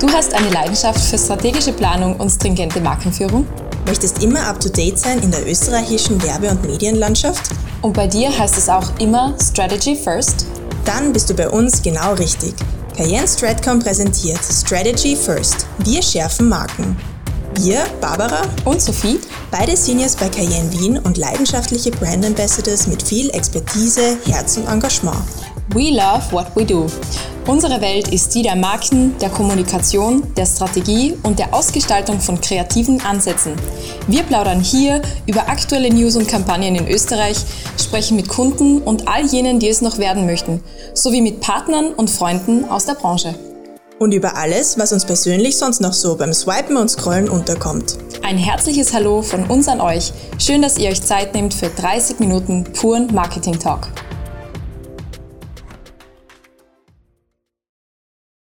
Du hast eine Leidenschaft für strategische Planung und stringente Markenführung? Möchtest immer up-to-date sein in der österreichischen Werbe- und Medienlandschaft? Und bei dir heißt es auch immer Strategy First? Dann bist du bei uns genau richtig. Cayenne Stratcom präsentiert Strategy First. Wir schärfen Marken. Wir, Barbara und Sophie, beide Seniors bei Cayenne Wien und leidenschaftliche Brand Ambassadors mit viel Expertise, Herz und Engagement. We love what we do. Unsere Welt ist die der Marken, der Kommunikation, der Strategie und der Ausgestaltung von kreativen Ansätzen. Wir plaudern hier über aktuelle News und Kampagnen in Österreich, sprechen mit Kunden und all jenen, die es noch werden möchten, sowie mit Partnern und Freunden aus der Branche. Und über alles, was uns persönlich sonst noch so beim Swipen und Scrollen unterkommt. Ein herzliches Hallo von uns an euch. Schön, dass ihr euch Zeit nehmt für 30 Minuten puren Marketing Talk.